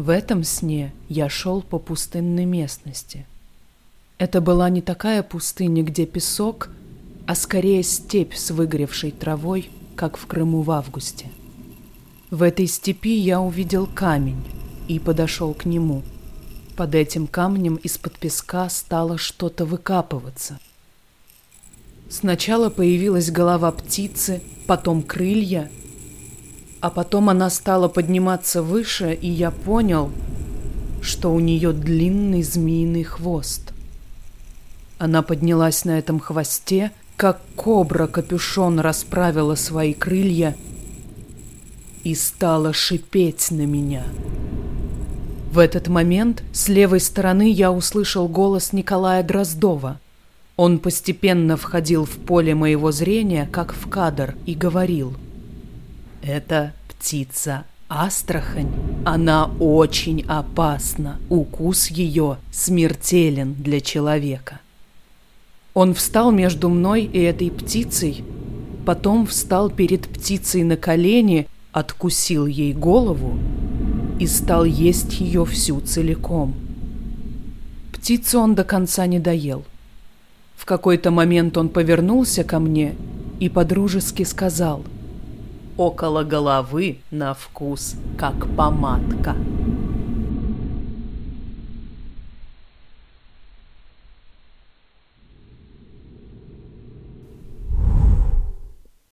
В этом сне я шел по пустынной местности. Это была не такая пустыня, где песок, а скорее степь с выгоревшей травой, как в Крыму в августе. В этой степи я увидел камень и подошел к нему. Под этим камнем из-под песка стало что-то выкапываться. Сначала появилась голова птицы, потом крылья — а потом она стала подниматься выше, и я понял, что у нее длинный змеиный хвост. Она поднялась на этом хвосте, как кобра капюшон расправила свои крылья и стала шипеть на меня. В этот момент с левой стороны я услышал голос Николая Дроздова. Он постепенно входил в поле моего зрения, как в кадр, и говорил — это птица Астрахань. Она очень опасна. Укус ее смертелен для человека. Он встал между мной и этой птицей, потом встал перед птицей на колени, откусил ей голову и стал есть ее всю целиком. Птицу он до конца не доел. В какой-то момент он повернулся ко мне и подружески сказал — около головы на вкус, как помадка.